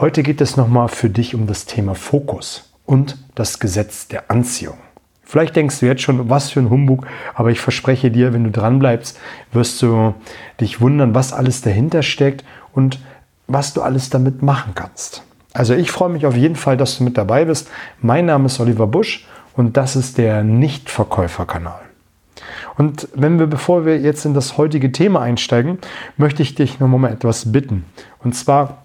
Heute geht es nochmal für dich um das Thema Fokus und das Gesetz der Anziehung. Vielleicht denkst du jetzt schon, was für ein Humbug, aber ich verspreche dir, wenn du dran bleibst, wirst du dich wundern, was alles dahinter steckt und was du alles damit machen kannst. Also ich freue mich auf jeden Fall, dass du mit dabei bist. Mein Name ist Oliver Busch und das ist der Nichtverkäuferkanal. Und wenn wir, bevor wir jetzt in das heutige Thema einsteigen, möchte ich dich noch mal etwas bitten. Und zwar,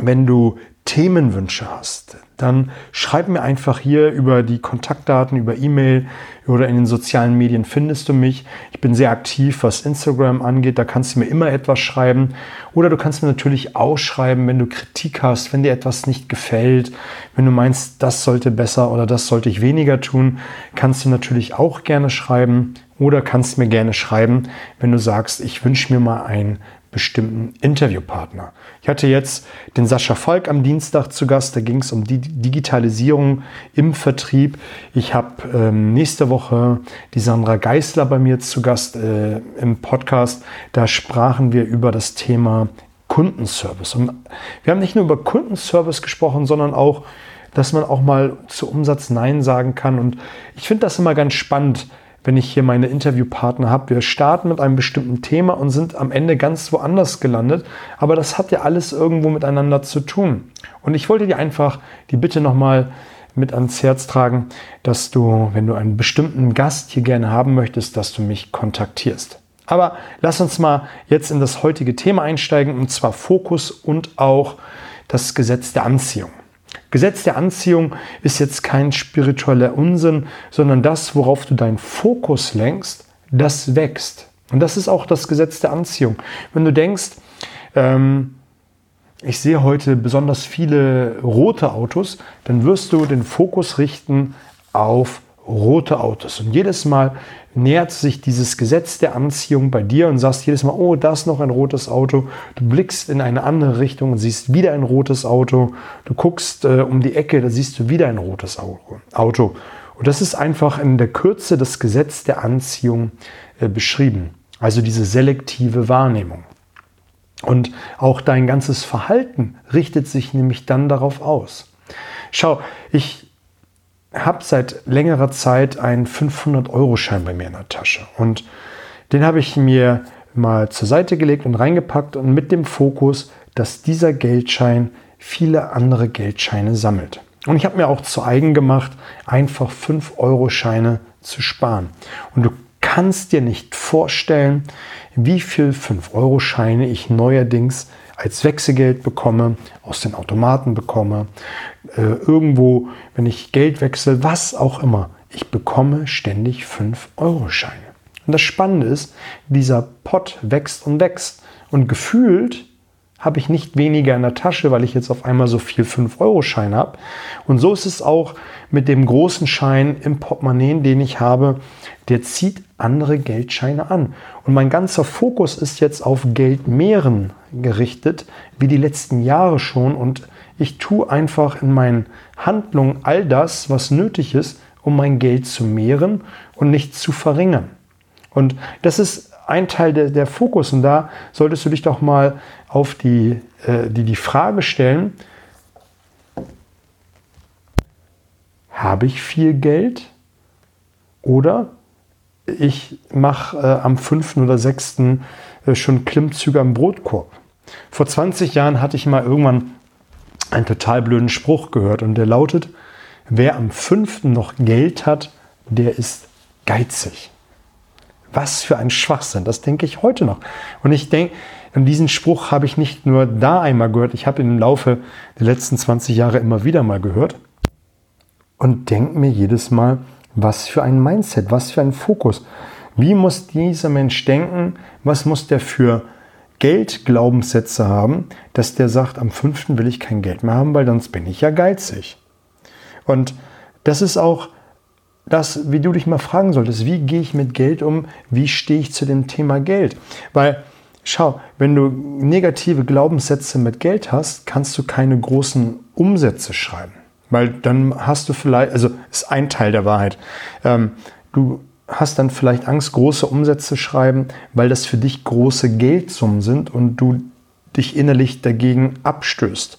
wenn du Themenwünsche hast, dann schreib mir einfach hier über die Kontaktdaten, über E-Mail oder in den sozialen Medien findest du mich. Ich bin sehr aktiv, was Instagram angeht. Da kannst du mir immer etwas schreiben. Oder du kannst mir natürlich auch schreiben, wenn du Kritik hast, wenn dir etwas nicht gefällt, wenn du meinst, das sollte besser oder das sollte ich weniger tun, kannst du natürlich auch gerne schreiben. Oder kannst mir gerne schreiben, wenn du sagst, ich wünsche mir mal ein bestimmten Interviewpartner. Ich hatte jetzt den Sascha Falk am Dienstag zu Gast, da ging es um die Digitalisierung im Vertrieb. Ich habe ähm, nächste Woche die Sandra Geisler bei mir zu Gast äh, im Podcast. Da sprachen wir über das Thema Kundenservice. Und wir haben nicht nur über Kundenservice gesprochen, sondern auch, dass man auch mal zu Umsatz Nein sagen kann. Und ich finde das immer ganz spannend, wenn ich hier meine Interviewpartner habe. Wir starten mit einem bestimmten Thema und sind am Ende ganz woanders gelandet. Aber das hat ja alles irgendwo miteinander zu tun. Und ich wollte dir einfach die Bitte nochmal mit ans Herz tragen, dass du, wenn du einen bestimmten Gast hier gerne haben möchtest, dass du mich kontaktierst. Aber lass uns mal jetzt in das heutige Thema einsteigen, und zwar Fokus und auch das Gesetz der Anziehung. Gesetz der Anziehung ist jetzt kein spiritueller Unsinn, sondern das, worauf du deinen Fokus lenkst, das wächst. Und das ist auch das Gesetz der Anziehung. Wenn du denkst, ähm, ich sehe heute besonders viele rote Autos, dann wirst du den Fokus richten auf rote Autos. Und jedes Mal nähert sich dieses Gesetz der Anziehung bei dir und sagst jedes Mal, oh, da ist noch ein rotes Auto. Du blickst in eine andere Richtung und siehst wieder ein rotes Auto. Du guckst äh, um die Ecke, da siehst du wieder ein rotes Auto. Und das ist einfach in der Kürze das Gesetz der Anziehung äh, beschrieben. Also diese selektive Wahrnehmung. Und auch dein ganzes Verhalten richtet sich nämlich dann darauf aus. Schau, ich habe seit längerer Zeit einen 500-Euro-Schein bei mir in der Tasche. Und den habe ich mir mal zur Seite gelegt und reingepackt und mit dem Fokus, dass dieser Geldschein viele andere Geldscheine sammelt. Und ich habe mir auch zu eigen gemacht, einfach 5-Euro-Scheine zu sparen. Und du kannst dir nicht vorstellen, wie viel 5-Euro-Scheine ich neuerdings als Wechselgeld bekomme, aus den Automaten bekomme, äh, irgendwo, wenn ich Geld wechsle, was auch immer. Ich bekomme ständig 5-Euro-Scheine. Und das Spannende ist, dieser Pot wächst und wächst. Und gefühlt habe ich nicht weniger in der Tasche, weil ich jetzt auf einmal so viel 5-Euro-Schein habe. Und so ist es auch mit dem großen Schein im Portemonnaie, den ich habe. Der zieht andere Geldscheine an. Und mein ganzer Fokus ist jetzt auf Geldmehren gerichtet, wie die letzten Jahre schon. Und ich tue einfach in meinen Handlungen all das, was nötig ist, um mein Geld zu mehren und nicht zu verringern. Und das ist ein Teil der, der Fokus. Und da solltest du dich doch mal auf die, äh, die, die Frage stellen, habe ich viel Geld oder ich mache äh, am 5. oder 6. Äh, schon Klimmzüge am Brotkorb. Vor 20 Jahren hatte ich mal irgendwann einen total blöden Spruch gehört und der lautet, wer am 5. noch Geld hat, der ist geizig. Was für ein Schwachsinn, das denke ich heute noch. Und ich denke, und diesen Spruch habe ich nicht nur da einmal gehört, ich habe ihn im Laufe der letzten 20 Jahre immer wieder mal gehört und denke mir jedes Mal, was für ein Mindset, was für ein Fokus. Wie muss dieser Mensch denken? Was muss der für Geldglaubenssätze haben, dass der sagt, am 5. will ich kein Geld mehr haben, weil sonst bin ich ja geizig. Und das ist auch das, wie du dich mal fragen solltest, wie gehe ich mit Geld um, wie stehe ich zu dem Thema Geld? Weil, schau, wenn du negative Glaubenssätze mit Geld hast, kannst du keine großen Umsätze schreiben. Weil dann hast du vielleicht, also ist ein Teil der Wahrheit, ähm, du hast dann vielleicht Angst, große Umsätze zu schreiben, weil das für dich große Geldsummen sind und du dich innerlich dagegen abstößt.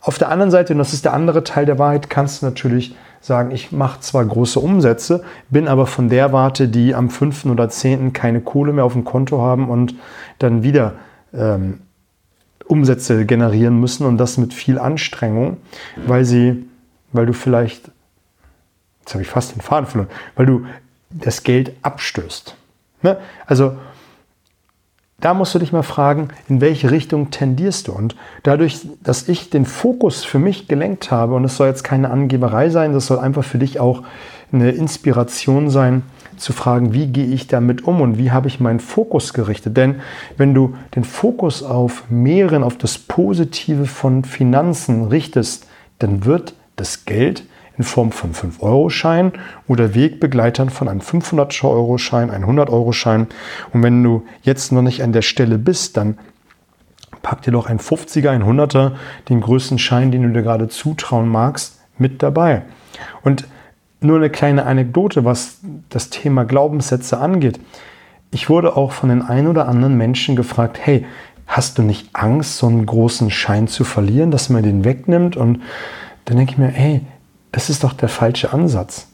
Auf der anderen Seite, und das ist der andere Teil der Wahrheit, kannst du natürlich sagen, ich mache zwar große Umsätze, bin aber von der Warte, die am 5. oder 10. keine Kohle mehr auf dem Konto haben und dann wieder ähm, Umsätze generieren müssen und das mit viel Anstrengung, weil sie, weil du vielleicht, jetzt habe ich fast den Faden verloren, weil du das Geld abstößt. Ne? Also da musst du dich mal fragen, in welche Richtung tendierst du? Und dadurch, dass ich den Fokus für mich gelenkt habe, und es soll jetzt keine Angeberei sein, das soll einfach für dich auch eine Inspiration sein, zu fragen, wie gehe ich damit um und wie habe ich meinen Fokus gerichtet. Denn wenn du den Fokus auf mehreren, auf das Positive von Finanzen richtest, dann wird das Geld in Form von 5-Euro-Schein oder Wegbegleitern von einem 500-Euro-Schein, einem 100-Euro-Schein. Und wenn du jetzt noch nicht an der Stelle bist, dann pack dir doch ein 50er, ein 100er, den größten Schein, den du dir gerade zutrauen magst, mit dabei. Und nur eine kleine Anekdote, was das Thema Glaubenssätze angeht. Ich wurde auch von den ein oder anderen Menschen gefragt, hey, hast du nicht Angst, so einen großen Schein zu verlieren, dass man den wegnimmt? Und dann denke ich mir, hey, das ist doch der falsche Ansatz.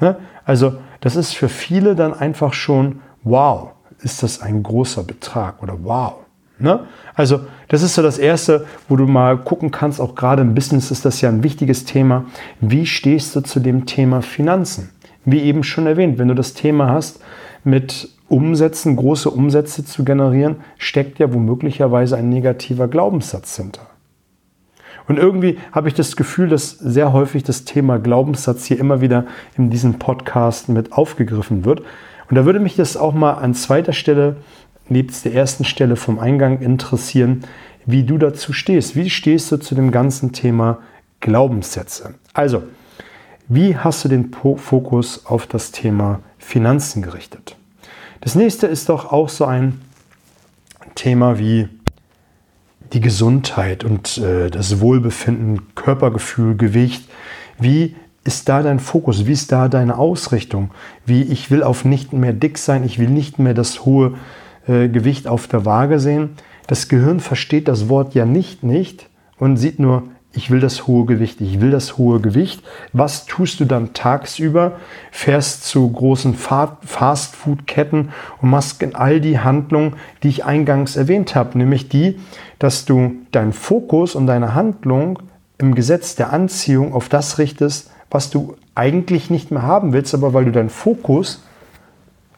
Ne? Also das ist für viele dann einfach schon, wow, ist das ein großer Betrag oder wow. Ne? Also das ist so das Erste, wo du mal gucken kannst, auch gerade im Business ist das ja ein wichtiges Thema. Wie stehst du zu dem Thema Finanzen? Wie eben schon erwähnt, wenn du das Thema hast, mit Umsätzen, große Umsätze zu generieren, steckt ja womöglicherweise ein negativer Glaubenssatz hinter. Und irgendwie habe ich das Gefühl, dass sehr häufig das Thema Glaubenssatz hier immer wieder in diesem Podcast mit aufgegriffen wird. Und da würde mich das auch mal an zweiter Stelle, nebst der ersten Stelle vom Eingang interessieren, wie du dazu stehst. Wie stehst du zu dem ganzen Thema Glaubenssätze? Also, wie hast du den Fokus auf das Thema Finanzen gerichtet? Das nächste ist doch auch so ein Thema wie die Gesundheit und äh, das Wohlbefinden, Körpergefühl, Gewicht. Wie ist da dein Fokus? Wie ist da deine Ausrichtung? Wie ich will auf nicht mehr dick sein, ich will nicht mehr das hohe äh, Gewicht auf der Waage sehen. Das Gehirn versteht das Wort ja nicht nicht und sieht nur, ich will das hohe Gewicht, ich will das hohe Gewicht. Was tust du dann tagsüber? Fährst zu großen Fastfood-Ketten und machst all die Handlungen, die ich eingangs erwähnt habe, nämlich die, dass du deinen Fokus und deine Handlung im Gesetz der Anziehung auf das richtest, was du eigentlich nicht mehr haben willst, aber weil du deinen Fokus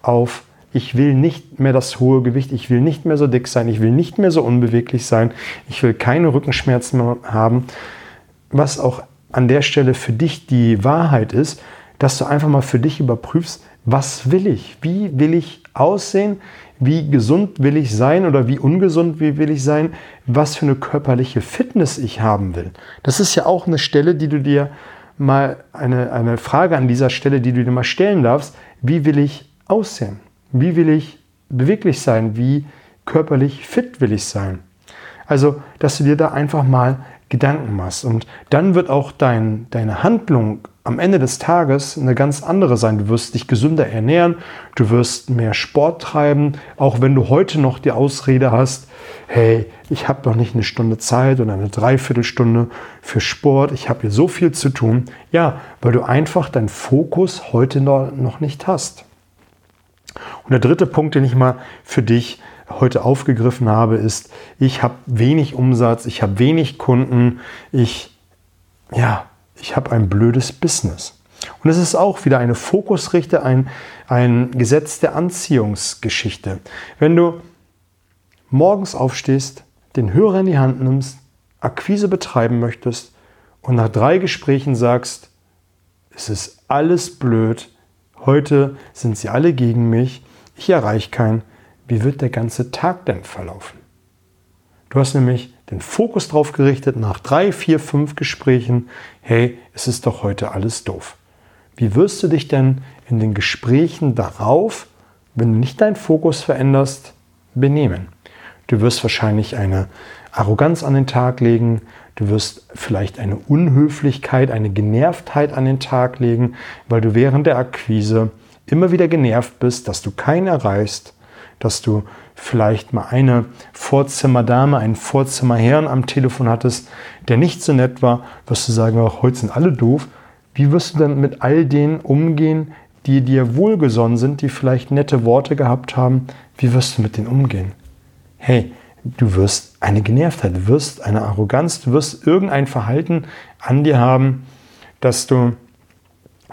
auf ich will nicht mehr das hohe Gewicht, ich will nicht mehr so dick sein, ich will nicht mehr so unbeweglich sein, ich will keine Rückenschmerzen mehr haben. Was auch an der Stelle für dich die Wahrheit ist, dass du einfach mal für dich überprüfst, was will ich? Wie will ich aussehen? Wie gesund will ich sein oder wie ungesund will ich sein? Was für eine körperliche Fitness ich haben will. Das ist ja auch eine Stelle, die du dir mal, eine, eine Frage an dieser Stelle, die du dir mal stellen darfst. Wie will ich aussehen? Wie will ich beweglich sein? Wie körperlich fit will ich sein? Also, dass du dir da einfach mal Gedanken machst. Und dann wird auch dein, deine Handlung am Ende des Tages eine ganz andere sein. Du wirst dich gesünder ernähren, du wirst mehr Sport treiben, auch wenn du heute noch die Ausrede hast, hey, ich habe noch nicht eine Stunde Zeit oder eine Dreiviertelstunde für Sport, ich habe hier so viel zu tun. Ja, weil du einfach deinen Fokus heute noch nicht hast. Und der dritte Punkt, den ich mal für dich heute aufgegriffen habe, ist, ich habe wenig Umsatz, ich habe wenig Kunden, ich, ja, ich habe ein blödes Business. Und es ist auch wieder eine Fokusrichte, ein, ein Gesetz der Anziehungsgeschichte. Wenn du morgens aufstehst, den Hörer in die Hand nimmst, Akquise betreiben möchtest und nach drei Gesprächen sagst, es ist alles blöd, heute sind sie alle gegen mich, ich erreiche keinen, wie wird der ganze Tag denn verlaufen? Du hast nämlich den Fokus drauf gerichtet nach drei, vier, fünf Gesprächen, hey, es ist doch heute alles doof. Wie wirst du dich denn in den Gesprächen darauf, wenn du nicht deinen Fokus veränderst, benehmen? Du wirst wahrscheinlich eine Arroganz an den Tag legen, du wirst vielleicht eine Unhöflichkeit, eine Genervtheit an den Tag legen, weil du während der Akquise immer wieder genervt bist, dass du keinen erreichst, dass du vielleicht mal eine Vorzimmerdame, einen Vorzimmerherrn am Telefon hattest, der nicht so nett war, wirst du sagen, auch heute sind alle doof. Wie wirst du dann mit all denen umgehen, die dir wohlgesonnen sind, die vielleicht nette Worte gehabt haben? Wie wirst du mit denen umgehen? Hey, du wirst eine Genervtheit, wirst eine Arroganz, du wirst irgendein Verhalten an dir haben, dass du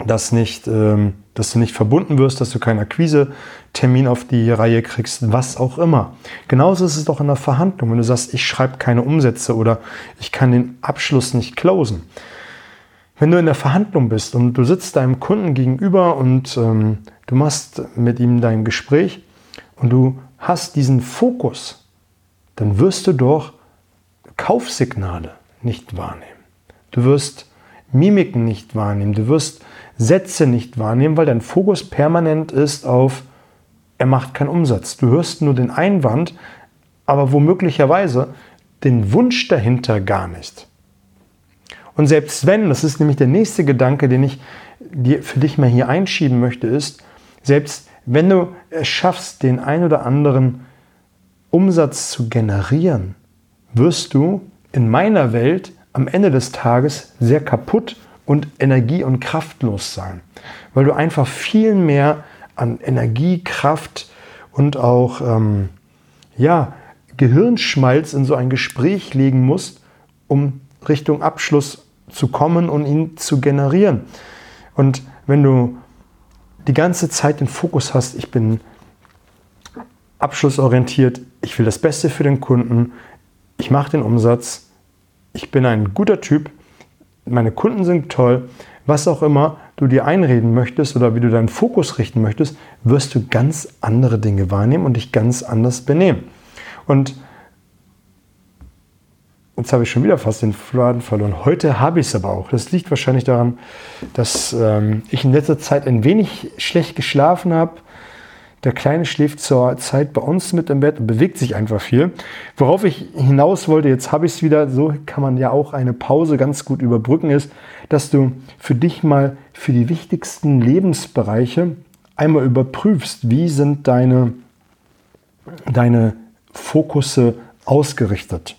das nicht, ähm, dass du nicht verbunden wirst, dass du keinen Akquise-Termin auf die Reihe kriegst, was auch immer. Genauso ist es doch in der Verhandlung, wenn du sagst, ich schreibe keine Umsätze oder ich kann den Abschluss nicht closen. Wenn du in der Verhandlung bist und du sitzt deinem Kunden gegenüber und ähm, du machst mit ihm dein Gespräch und du hast diesen Fokus, dann wirst du doch Kaufsignale nicht wahrnehmen. Du wirst Mimiken nicht wahrnehmen. Du wirst Sätze nicht wahrnehmen, weil dein Fokus permanent ist auf, er macht keinen Umsatz. Du hörst nur den Einwand, aber womöglicherweise den Wunsch dahinter gar nicht. Und selbst wenn, das ist nämlich der nächste Gedanke, den ich dir, für dich mal hier einschieben möchte, ist, selbst wenn du es schaffst, den ein oder anderen Umsatz zu generieren, wirst du in meiner Welt am Ende des Tages sehr kaputt und energie- und kraftlos sein, weil du einfach viel mehr an Energie, Kraft und auch ähm, ja, Gehirnschmalz in so ein Gespräch legen musst, um Richtung Abschluss zu kommen und ihn zu generieren. Und wenn du die ganze Zeit den Fokus hast, ich bin abschlussorientiert, ich will das Beste für den Kunden, ich mache den Umsatz, ich bin ein guter Typ, meine Kunden sind toll, was auch immer du dir einreden möchtest oder wie du deinen Fokus richten möchtest, wirst du ganz andere Dinge wahrnehmen und dich ganz anders benehmen. Und jetzt habe ich schon wieder fast den Faden verloren. Heute habe ich es aber auch. Das liegt wahrscheinlich daran, dass ähm, ich in letzter Zeit ein wenig schlecht geschlafen habe der Kleine schläft zur Zeit bei uns mit im Bett und bewegt sich einfach viel. Worauf ich hinaus wollte, jetzt habe ich es wieder, so kann man ja auch eine Pause ganz gut überbrücken, ist, dass du für dich mal für die wichtigsten Lebensbereiche einmal überprüfst, wie sind deine, deine Fokusse ausgerichtet.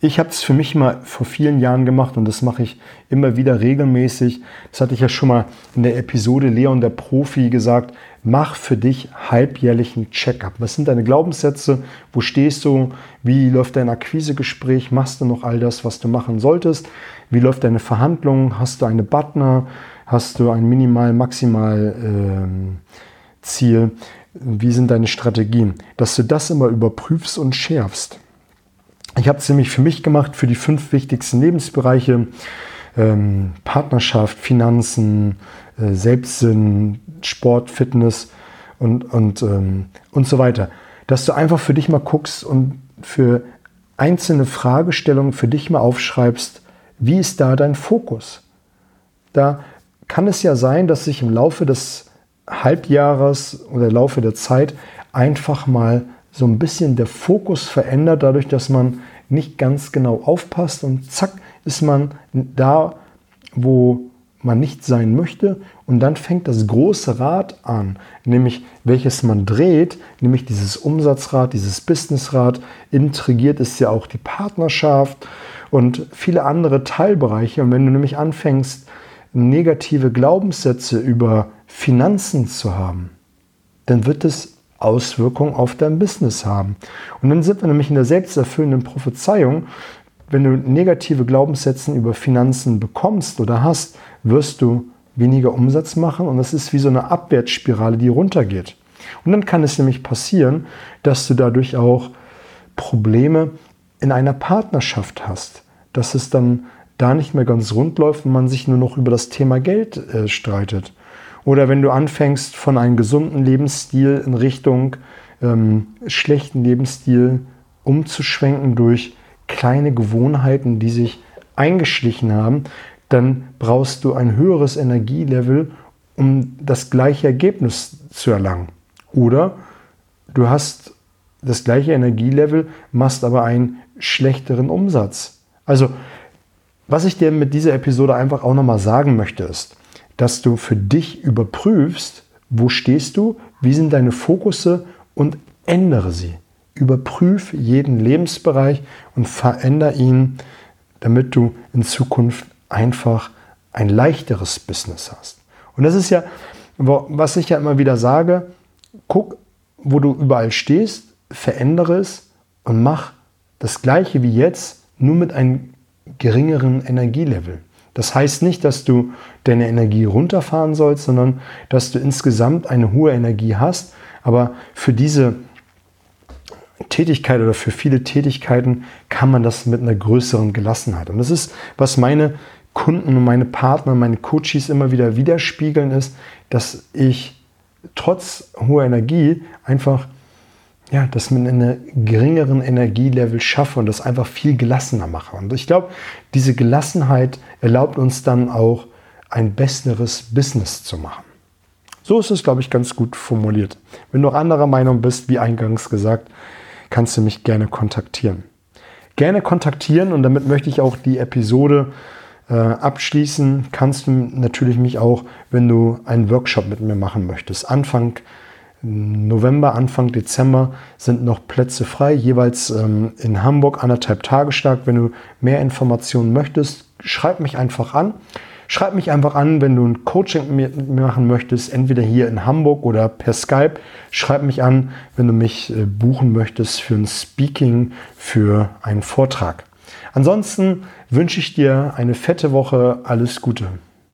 Ich habe es für mich mal vor vielen Jahren gemacht und das mache ich immer wieder regelmäßig. Das hatte ich ja schon mal in der Episode Leon der Profi gesagt. Mach für dich halbjährlich ein Check-up. Was sind deine Glaubenssätze? Wo stehst du? Wie läuft dein Akquisegespräch? Machst du noch all das, was du machen solltest? Wie läuft deine Verhandlung? Hast du eine Butner? Hast du ein Minimal-, Maximal-Ziel? Ähm, Wie sind deine Strategien? Dass du das immer überprüfst und schärfst. Ich habe es nämlich für mich gemacht, für die fünf wichtigsten Lebensbereiche. Ähm, Partnerschaft, Finanzen, äh, Selbstsinn, Sport, Fitness und, und, ähm, und so weiter. Dass du einfach für dich mal guckst und für einzelne Fragestellungen für dich mal aufschreibst, wie ist da dein Fokus? Da kann es ja sein, dass sich im Laufe des Halbjahres oder im Laufe der Zeit einfach mal so ein bisschen der Fokus verändert, dadurch, dass man nicht ganz genau aufpasst und zack ist man da, wo man nicht sein möchte. Und dann fängt das große Rad an, nämlich welches man dreht, nämlich dieses Umsatzrad, dieses Businessrad. Intrigiert ist ja auch die Partnerschaft und viele andere Teilbereiche. Und wenn du nämlich anfängst, negative Glaubenssätze über Finanzen zu haben, dann wird es Auswirkungen auf dein Business haben. Und dann sind wir nämlich in der selbsterfüllenden Prophezeiung. Wenn du negative Glaubenssätze über Finanzen bekommst oder hast, wirst du weniger Umsatz machen und das ist wie so eine Abwärtsspirale, die runtergeht. Und dann kann es nämlich passieren, dass du dadurch auch Probleme in einer Partnerschaft hast, dass es dann da nicht mehr ganz rund läuft und man sich nur noch über das Thema Geld äh, streitet. Oder wenn du anfängst, von einem gesunden Lebensstil in Richtung ähm, schlechten Lebensstil umzuschwenken durch kleine Gewohnheiten, die sich eingeschlichen haben, dann brauchst du ein höheres Energielevel, um das gleiche Ergebnis zu erlangen. Oder du hast das gleiche Energielevel, machst aber einen schlechteren Umsatz. Also, was ich dir mit dieser Episode einfach auch nochmal sagen möchte, ist, dass du für dich überprüfst, wo stehst du, wie sind deine Fokusse und ändere sie. Überprüf jeden Lebensbereich und veränder ihn, damit du in Zukunft einfach ein leichteres Business hast. Und das ist ja, was ich ja immer wieder sage, guck, wo du überall stehst, verändere es und mach das gleiche wie jetzt, nur mit einem geringeren Energielevel. Das heißt nicht, dass du deine Energie runterfahren sollst, sondern dass du insgesamt eine hohe Energie hast. Aber für diese Tätigkeit oder für viele Tätigkeiten kann man das mit einer größeren Gelassenheit. Und das ist, was meine Kunden und meine Partner, meine Coaches immer wieder widerspiegeln, ist, dass ich trotz hoher Energie einfach ja, das mit einem geringeren Energielevel schaffe und das einfach viel gelassener mache. Und ich glaube, diese Gelassenheit erlaubt uns dann auch ein besseres Business zu machen. So ist es, glaube ich, ganz gut formuliert. Wenn du auch anderer Meinung bist, wie eingangs gesagt, kannst du mich gerne kontaktieren. Gerne kontaktieren und damit möchte ich auch die Episode äh, abschließen. Kannst du natürlich mich auch, wenn du einen Workshop mit mir machen möchtest. Anfang November, Anfang Dezember sind noch Plätze frei, jeweils ähm, in Hamburg anderthalb Tage stark. Wenn du mehr Informationen möchtest, schreib mich einfach an. Schreib mich einfach an, wenn du ein Coaching mit mir machen möchtest, entweder hier in Hamburg oder per Skype. Schreib mich an, wenn du mich äh, buchen möchtest für ein Speaking, für einen Vortrag. Ansonsten wünsche ich dir eine fette Woche. Alles Gute.